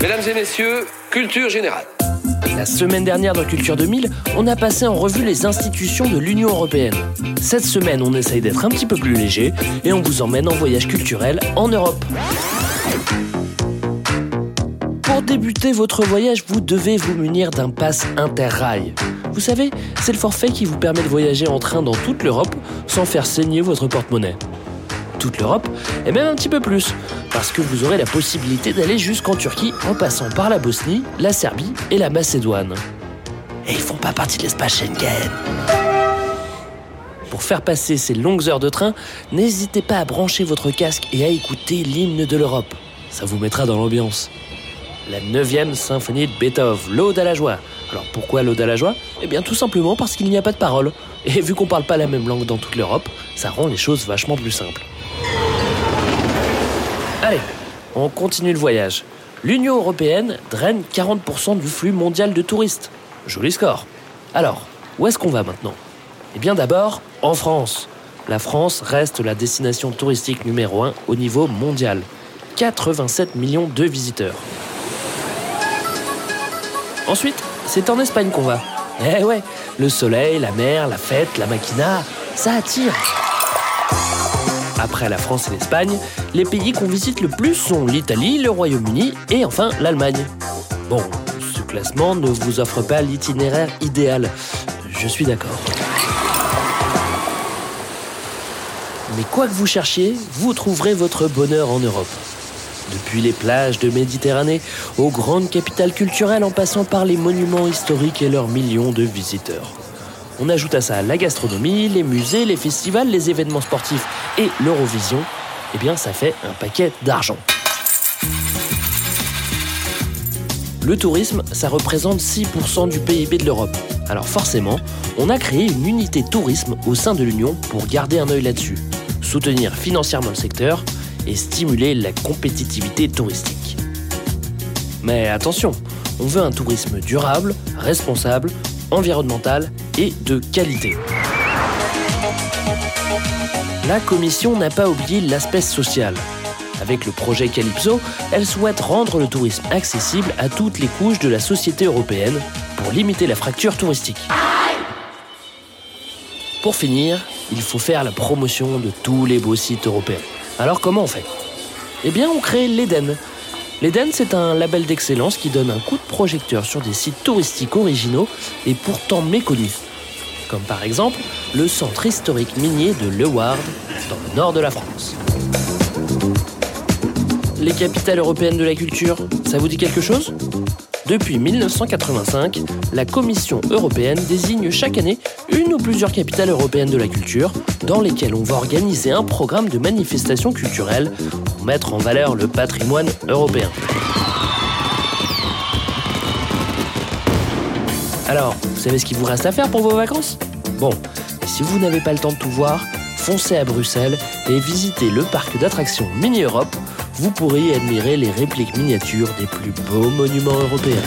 Mesdames et messieurs, culture générale. La semaine dernière dans Culture 2000, on a passé en revue les institutions de l'Union européenne. Cette semaine, on essaye d'être un petit peu plus léger et on vous emmène en voyage culturel en Europe. Pour débuter votre voyage, vous devez vous munir d'un pass interrail. Vous savez, c'est le forfait qui vous permet de voyager en train dans toute l'Europe sans faire saigner votre porte-monnaie. Toute l'Europe, et même un petit peu plus, parce que vous aurez la possibilité d'aller jusqu'en Turquie en passant par la Bosnie, la Serbie et la Macédoine. Et ils font pas partie de l'espace Schengen. Pour faire passer ces longues heures de train, n'hésitez pas à brancher votre casque et à écouter l'hymne de l'Europe. Ça vous mettra dans l'ambiance. La 9e symphonie de Beethoven, l'Aude à la joie. Alors pourquoi l'Aude à la joie? Eh bien tout simplement parce qu'il n'y a pas de parole. Et vu qu'on parle pas la même langue dans toute l'Europe, ça rend les choses vachement plus simples. Allez, on continue le voyage. L'Union européenne draine 40% du flux mondial de touristes. Joli score. Alors, où est-ce qu'on va maintenant? Eh bien d'abord, en France. La France reste la destination touristique numéro 1 au niveau mondial. 87 millions de visiteurs. Ensuite, c'est en Espagne qu'on va. Eh ouais, le soleil, la mer, la fête, la maquina, ça attire. Après la France et l'Espagne, les pays qu'on visite le plus sont l'Italie, le Royaume-Uni et enfin l'Allemagne. Bon, ce classement ne vous offre pas l'itinéraire idéal, je suis d'accord. Mais quoi que vous cherchiez, vous trouverez votre bonheur en Europe. Depuis les plages de Méditerranée aux grandes capitales culturelles en passant par les monuments historiques et leurs millions de visiteurs. On ajoute à ça la gastronomie, les musées, les festivals, les événements sportifs et l'Eurovision. Eh bien, ça fait un paquet d'argent. Le tourisme, ça représente 6% du PIB de l'Europe. Alors forcément, on a créé une unité tourisme au sein de l'Union pour garder un œil là-dessus, soutenir financièrement le secteur et stimuler la compétitivité touristique. Mais attention, on veut un tourisme durable, responsable, environnemental et de qualité. La Commission n'a pas oublié l'aspect social. Avec le projet Calypso, elle souhaite rendre le tourisme accessible à toutes les couches de la société européenne pour limiter la fracture touristique. Pour finir, il faut faire la promotion de tous les beaux sites européens. Alors comment on fait? Eh bien, on crée l'Eden. L'Eden, c'est un label d'excellence qui donne un coup de projecteur sur des sites touristiques originaux et pourtant méconnus. Comme par exemple le centre historique minier de Leward, dans le nord de la France. Les capitales européennes de la culture, ça vous dit quelque chose? Depuis 1985, la Commission européenne désigne chaque année une ou plusieurs capitales européennes de la culture dans lesquelles on va organiser un programme de manifestations culturelles pour mettre en valeur le patrimoine européen. Alors, vous savez ce qu'il vous reste à faire pour vos vacances? Bon, si vous n'avez pas le temps de tout voir, foncez à Bruxelles et visitez le parc d'attractions Mini Europe. Vous pourrez y admirer les répliques miniatures des plus beaux monuments européens.